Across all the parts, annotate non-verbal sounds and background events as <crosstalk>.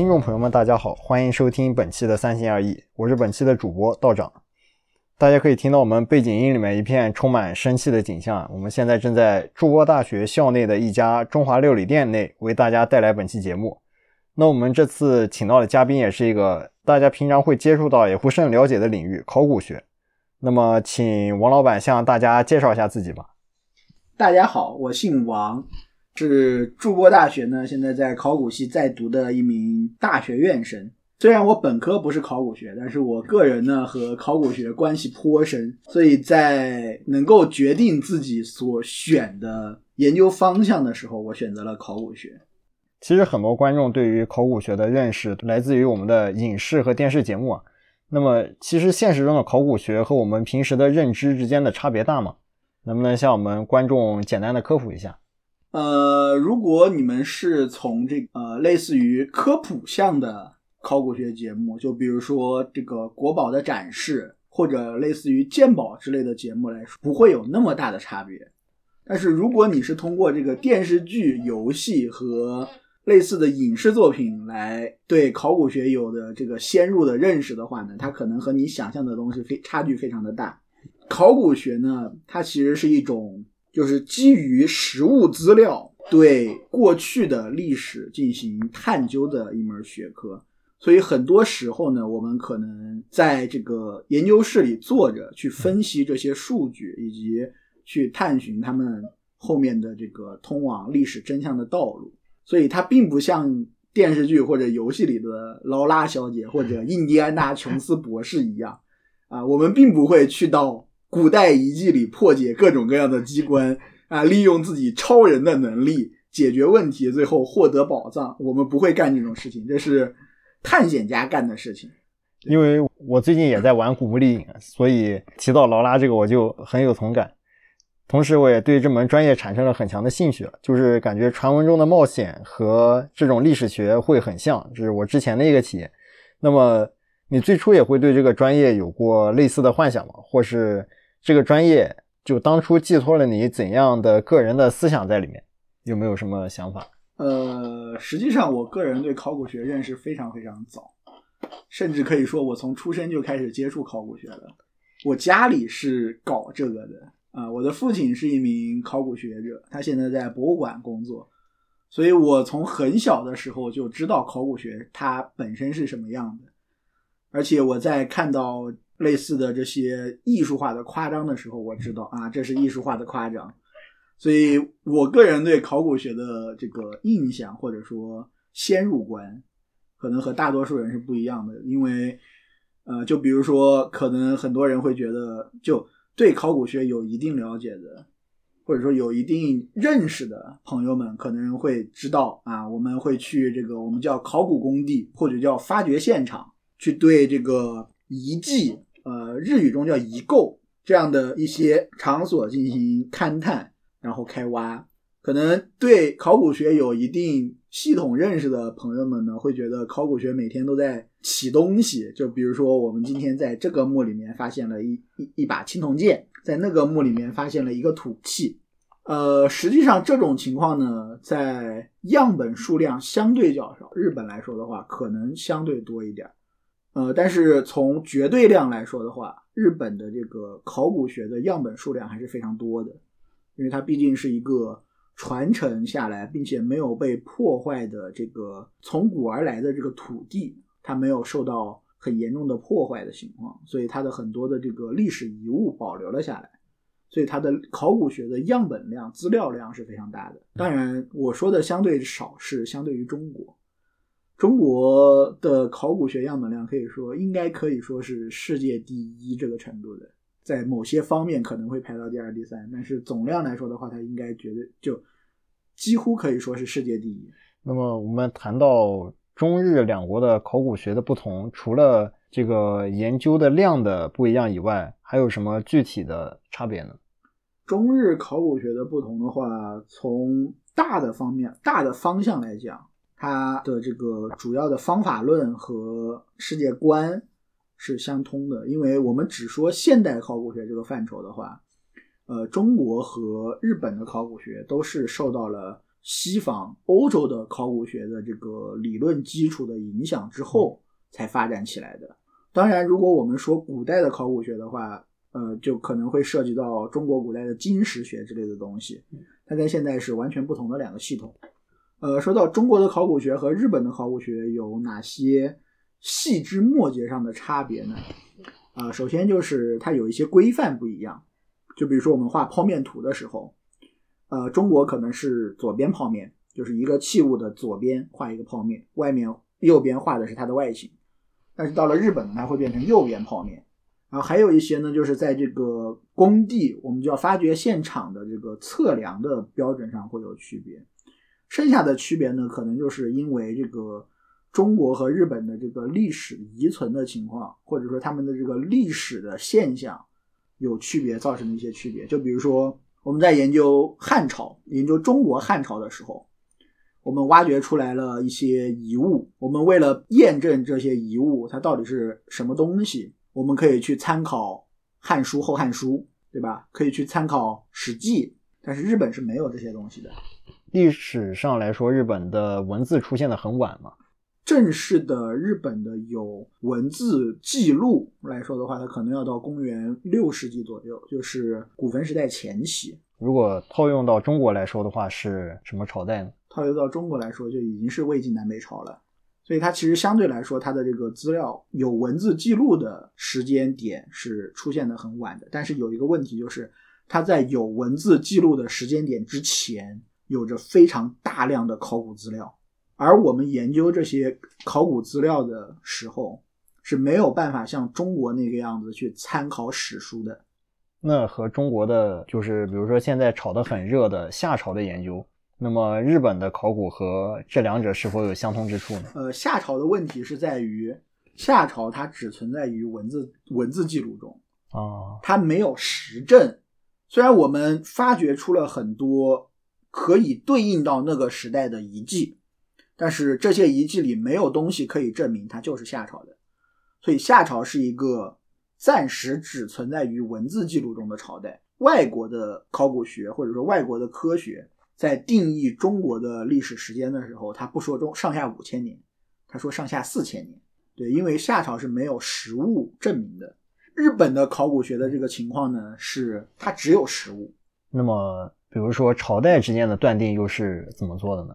听众朋友们，大家好，欢迎收听本期的三心二意，我是本期的主播道长。大家可以听到我们背景音里面一片充满生气的景象。我们现在正在筑波大学校内的一家中华料理店内为大家带来本期节目。那我们这次请到的嘉宾也是一个大家平常会接触到也不甚了解的领域——考古学。那么，请王老板向大家介绍一下自己吧。大家好，我姓王，是筑波大学呢现在在考古系在读的一名大学院生。虽然我本科不是考古学，但是我个人呢和考古学关系颇深，所以在能够决定自己所选的研究方向的时候，我选择了考古学。其实很多观众对于考古学的认识来自于我们的影视和电视节目啊。那么，其实现实中的考古学和我们平时的认知之间的差别大吗？能不能向我们观众简单的科普一下？呃，如果你们是从这呃类似于科普向的。考古学节目，就比如说这个国宝的展示，或者类似于鉴宝之类的节目来说，不会有那么大的差别。但是如果你是通过这个电视剧、游戏和类似的影视作品来对考古学有的这个先入的认识的话呢，它可能和你想象的东西非差距非常的大。考古学呢，它其实是一种就是基于实物资料对过去的历史进行探究的一门学科。所以很多时候呢，我们可能在这个研究室里坐着，去分析这些数据，以及去探寻他们后面的这个通往历史真相的道路。所以它并不像电视剧或者游戏里的劳拉小姐或者印第安纳琼斯博士一样，啊，我们并不会去到古代遗迹里破解各种各样的机关，啊，利用自己超人的能力解决问题，最后获得宝藏。我们不会干这种事情，这是。探险家干的事情，因为我最近也在玩《古墓丽影》，所以提到劳拉这个我就很有同感。同时，我也对这门专业产生了很强的兴趣，就是感觉传闻中的冒险和这种历史学会很像，这是我之前的一个体验。那么，你最初也会对这个专业有过类似的幻想吗？或是这个专业就当初寄托了你怎样的个人的思想在里面？有没有什么想法？呃，实际上，我个人对考古学认识非常非常早，甚至可以说，我从出生就开始接触考古学的。我家里是搞这个的啊，我的父亲是一名考古学者，他现在在博物馆工作，所以我从很小的时候就知道考古学它本身是什么样的。而且我在看到类似的这些艺术化的夸张的时候，我知道啊，这是艺术化的夸张。所以，我个人对考古学的这个印象或者说先入观，可能和大多数人是不一样的。因为，呃，就比如说，可能很多人会觉得，就对考古学有一定了解的，或者说有一定认识的朋友们，可能会知道啊，我们会去这个我们叫考古工地或者叫发掘现场，去对这个遗迹，呃，日语中叫遗构这样的一些场所进行勘探。然后开挖，可能对考古学有一定系统认识的朋友们呢，会觉得考古学每天都在起东西。就比如说，我们今天在这个墓里面发现了一一一把青铜剑，在那个墓里面发现了一个土器。呃，实际上这种情况呢，在样本数量相对较少，日本来说的话，可能相对多一点。呃，但是从绝对量来说的话，日本的这个考古学的样本数量还是非常多的。因为它毕竟是一个传承下来并且没有被破坏的这个从古而来的这个土地，它没有受到很严重的破坏的情况，所以它的很多的这个历史遗物保留了下来，所以它的考古学的样本量、资料量是非常大的。当然，我说的相对少是相对于中国，中国的考古学样本量可以说应该可以说是世界第一这个程度的。在某些方面可能会排到第二、第三，但是总量来说的话，它应该绝对就几乎可以说是世界第一。那么我们谈到中日两国的考古学的不同，除了这个研究的量的不一样以外，还有什么具体的差别呢？中日考古学的不同的话，从大的方面、大的方向来讲，它的这个主要的方法论和世界观。是相通的，因为我们只说现代考古学这个范畴的话，呃，中国和日本的考古学都是受到了西方欧洲的考古学的这个理论基础的影响之后才发展起来的。当然，如果我们说古代的考古学的话，呃，就可能会涉及到中国古代的金石学之类的东西，它跟现在是完全不同的两个系统。呃，说到中国的考古学和日本的考古学有哪些细枝末节上的差别呢？啊，首先就是它有一些规范不一样，就比如说我们画剖面图的时候，呃，中国可能是左边剖面，就是一个器物的左边画一个剖面，外面右边画的是它的外形，但是到了日本呢，它会变成右边剖面。然后还有一些呢，就是在这个工地，我们叫发掘现场的这个测量的标准上会有区别。剩下的区别呢，可能就是因为这个中国和日本的这个历史遗存的情况，或者说他们的这个历史的现象有区别造成的一些区别。就比如说我们在研究汉朝、研究中国汉朝的时候，我们挖掘出来了一些遗物，我们为了验证这些遗物它到底是什么东西。我们可以去参考《汉书》《后汉书》，对吧？可以去参考《史记》，但是日本是没有这些东西的。历史上来说，日本的文字出现的很晚嘛。正式的日本的有文字记录来说的话，它可能要到公元六世纪左右，就是古坟时代前期。如果套用到中国来说的话，是什么朝代呢？套用到中国来说，就已经是魏晋南北朝了。所以它其实相对来说，它的这个资料有文字记录的时间点是出现的很晚的。但是有一个问题就是，它在有文字记录的时间点之前，有着非常大量的考古资料。而我们研究这些考古资料的时候，是没有办法像中国那个样子去参考史书的。那和中国的就是，比如说现在炒得很热的夏朝的研究。那么日本的考古和这两者是否有相通之处呢？呃，夏朝的问题是在于夏朝它只存在于文字文字记录中啊，它没有实证。虽然我们发掘出了很多可以对应到那个时代的遗迹，但是这些遗迹里没有东西可以证明它就是夏朝的。所以夏朝是一个暂时只存在于文字记录中的朝代。外国的考古学或者说外国的科学。在定义中国的历史时间的时候，他不说中上下五千年，他说上下四千年。对，因为夏朝是没有实物证明的。日本的考古学的这个情况呢，是它只有实物。那么，比如说朝代之间的断定又是怎么做的呢？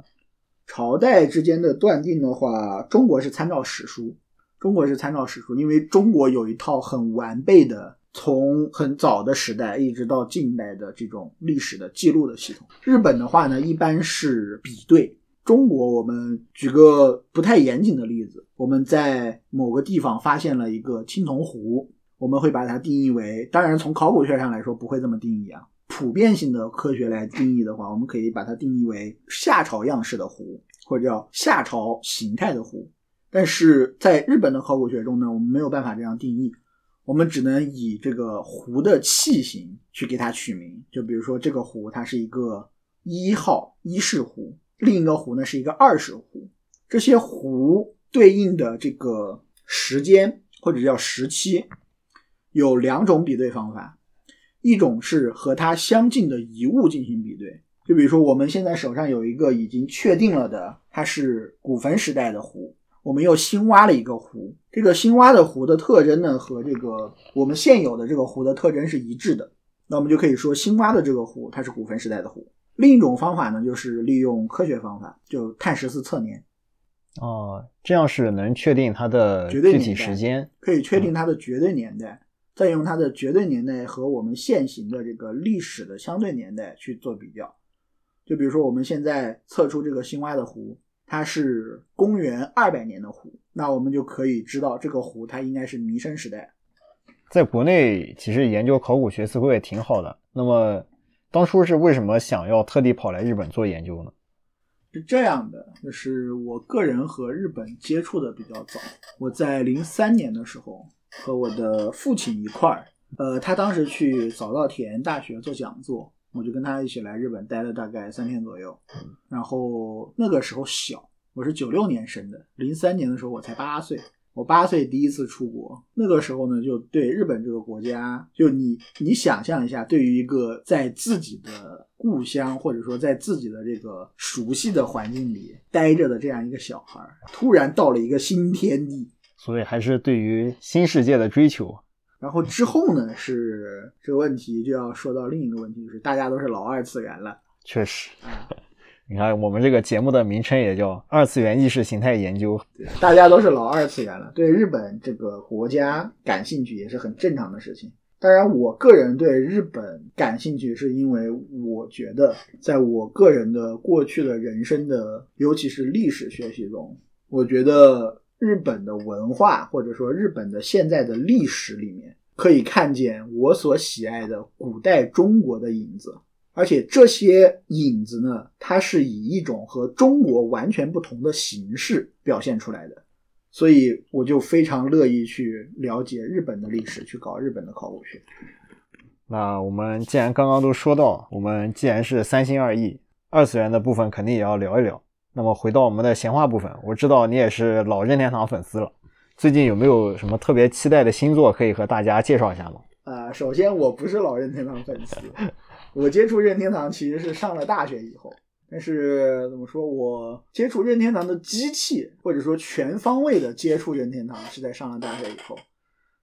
朝代之间的断定的话，中国是参照史书，中国是参照史书，因为中国有一套很完备的。从很早的时代一直到近代的这种历史的记录的系统，日本的话呢，一般是比对。中国，我们举个不太严谨的例子，我们在某个地方发现了一个青铜壶，我们会把它定义为，当然从考古学上来说不会这么定义啊。普遍性的科学来定义的话，我们可以把它定义为夏朝样式的壶，或者叫夏朝形态的壶。但是在日本的考古学中呢，我们没有办法这样定义。我们只能以这个壶的器型去给它取名，就比如说这个壶它是一个一号一式壶，另一个壶呢是一个二式壶。这些壶对应的这个时间或者叫时期，有两种比对方法，一种是和它相近的遗物进行比对，就比如说我们现在手上有一个已经确定了的，它是古坟时代的壶。我们又新挖了一个壶，这个新挖的壶的特征呢，和这个我们现有的这个壶的特征是一致的。那我们就可以说，新挖的这个壶它是古坟时代的壶。另一种方法呢，就是利用科学方法，就碳十四测年。哦，这样是能确定它的具体时间，可以确定它的绝对年代，再用它的绝对年代和我们现行的这个历史的相对年代去做比较。就比如说，我们现在测出这个新挖的湖。它是公元二百年的湖，那我们就可以知道这个湖它应该是弥生时代。在国内，其实研究考古学似乎也挺好的。那么，当初是为什么想要特地跑来日本做研究呢？是这样的，就是我个人和日本接触的比较早。我在零三年的时候和我的父亲一块儿，呃，他当时去早稻田大学做讲座。我就跟他一起来日本待了大概三天左右，然后那个时候小，我是九六年生的，零三年的时候我才八岁，我八岁第一次出国，那个时候呢就对日本这个国家，就你你想象一下，对于一个在自己的故乡，或者说在自己的这个熟悉的环境里待着的这样一个小孩，突然到了一个新天地，所以还是对于新世界的追求。然后之后呢，是这个问题就要说到另一个问题，就是大家都是老二次元了。确实，<laughs> 你看我们这个节目的名称也叫“二次元意识形态研究”，大家都是老二次元了，对日本这个国家感兴趣也是很正常的事情。当然，我个人对日本感兴趣，是因为我觉得，在我个人的过去的人生的，尤其是历史学习中，我觉得日本的文化或者说日本的现在的历史里面，可以看见我所喜爱的古代中国的影子。而且这些影子呢，它是以一种和中国完全不同的形式表现出来的，所以我就非常乐意去了解日本的历史，去搞日本的考古学。那我们既然刚刚都说到，我们既然是三心二意，二次元的部分肯定也要聊一聊。那么回到我们的闲话部分，我知道你也是老任天堂粉丝了，最近有没有什么特别期待的新作可以和大家介绍一下吗？呃，首先我不是老任天堂粉丝。我接触任天堂其实是上了大学以后，但是怎么说，我接触任天堂的机器，或者说全方位的接触任天堂是在上了大学以后。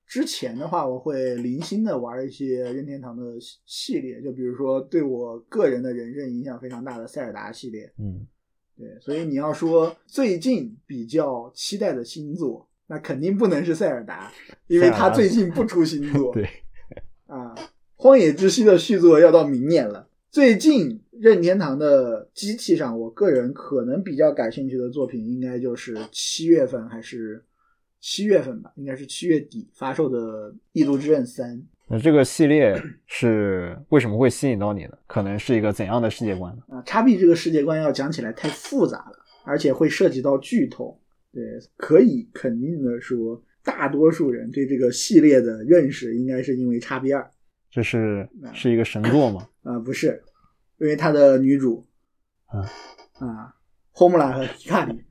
之前的话，我会零星的玩一些任天堂的系列，就比如说对我个人的人生影响非常大的塞尔达系列。嗯，对，所以你要说最近比较期待的星座，那肯定不能是塞尔达，因为他最近不出新作。对，啊。荒野之息的续作要到明年了。最近任天堂的机器上，我个人可能比较感兴趣的作品，应该就是七月份还是七月份吧，应该是七月底发售的《异度之刃三》。那这个系列是为什么会吸引到你呢？可能是一个怎样的世界观呢？啊，叉 B 这个世界观要讲起来太复杂了，而且会涉及到剧透。对，可以肯定的说，大多数人对这个系列的认识，应该是因为叉 B 二。这是是一个神作吗？啊，不是，因为它的女主，啊啊，霍姆拉和皮卡里，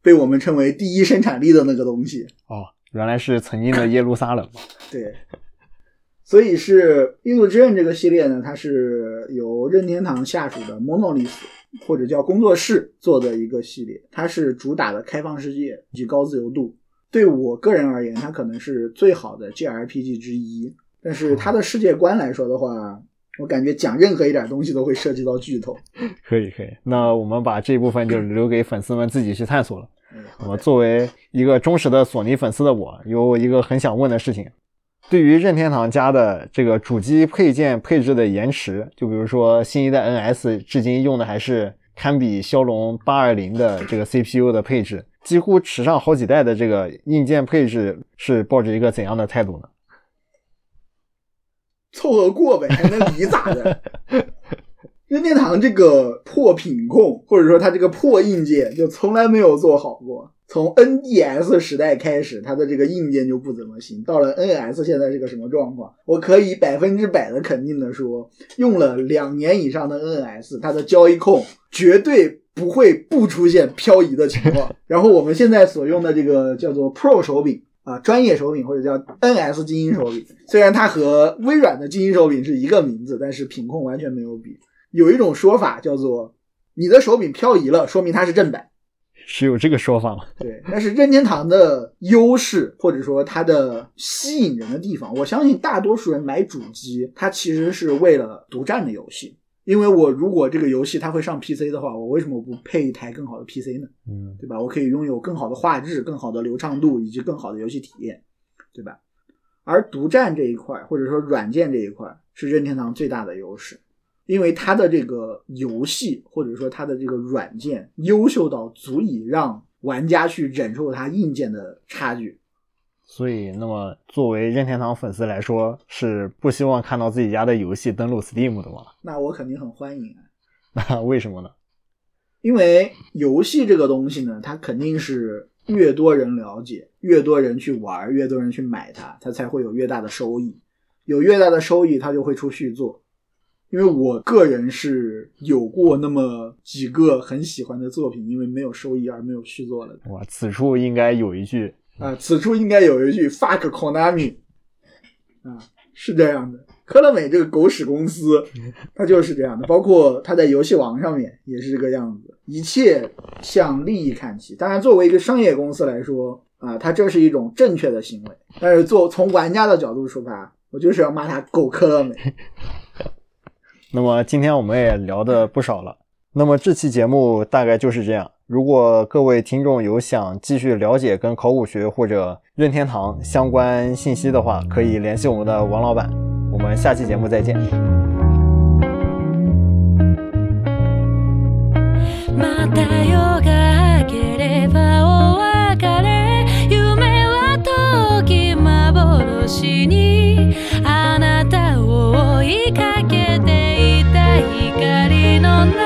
被我们称为第一生产力的那个东西。哦，原来是曾经的耶路撒冷。<laughs> 对，所以是《印度之刃》这个系列呢，它是由任天堂下属的 Monolith 或者叫工作室做的一个系列，它是主打的开放世界以及高自由度。对我个人而言，它可能是最好的 JRPG 之一。但是它的世界观来说的话，我感觉讲任何一点东西都会涉及到剧透。<laughs> 可以，可以。那我们把这部分就留给粉丝们自己去探索了。我作为一个忠实的索尼粉丝的我，有一个很想问的事情：对于任天堂家的这个主机配件配置的延迟，就比如说新一代 NS 至今用的还是堪比骁龙八二零的这个 CPU 的配置。几乎迟上好几代的这个硬件配置是抱着一个怎样的态度呢？凑合过呗，还能离咋的？<laughs> 任天堂这个破品控，或者说它这个破硬件，就从来没有做好过。从 NDS 时代开始，它的这个硬件就不怎么行。到了 NS，现在是个什么状况？我可以百分之百的肯定的说，用了两年以上的 NS，它的交易控绝对。不会不出现漂移的情况。<laughs> 然后我们现在所用的这个叫做 Pro 手柄啊，专业手柄或者叫 NS 精英手柄，虽然它和微软的精英手柄是一个名字，但是品控完全没有比。有一种说法叫做你的手柄漂移了，说明它是正版，是有这个说法吗？对，但是任天堂的优势或者说它的吸引人的地方，我相信大多数人买主机，它其实是为了独占的游戏。因为我如果这个游戏它会上 PC 的话，我为什么不配一台更好的 PC 呢？嗯，对吧？我可以拥有更好的画质、更好的流畅度以及更好的游戏体验，对吧？而独占这一块或者说软件这一块是任天堂最大的优势，因为它的这个游戏或者说它的这个软件优秀到足以让玩家去忍受它硬件的差距。所以，那么作为任天堂粉丝来说，是不希望看到自己家的游戏登录 Steam 的吗？那我肯定很欢迎啊。那 <laughs> 为什么呢？因为游戏这个东西呢，它肯定是越多人了解，越多人去玩，越多人去买它，它才会有越大的收益。有越大的收益，它就会出续作。因为我个人是有过那么几个很喜欢的作品，因为没有收益而没有续作了。哇，此处应该有一句。啊，此处应该有一句 “fuck Konami”，啊，是这样的。科乐美这个狗屎公司，它就是这样的。包括它在游戏王上面也是这个样子，一切向利益看齐。当然，作为一个商业公司来说，啊，它这是一种正确的行为。但是，做从玩家的角度出发，我就是要骂它狗科乐美。<laughs> 那么今天我们也聊的不少了，那么这期节目大概就是这样。如果各位听众有想继续了解跟考古学或者任天堂相关信息的话，可以联系我们的王老板。我们下期节目再见。また夜が明ければお別れ夢は遠き幻にあなたを追いかけてい getting on the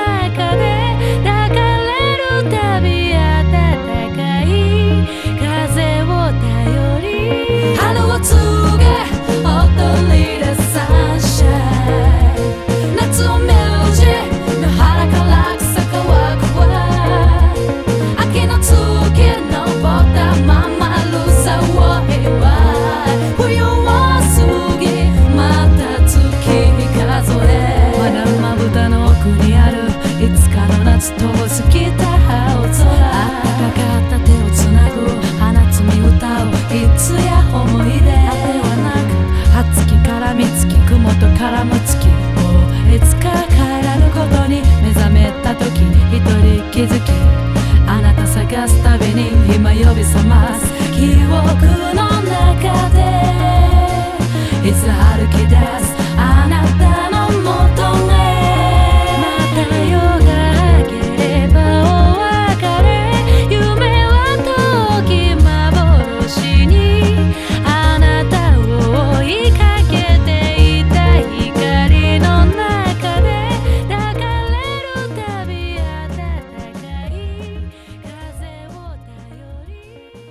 び覚ます記憶の中でいつ歩き出す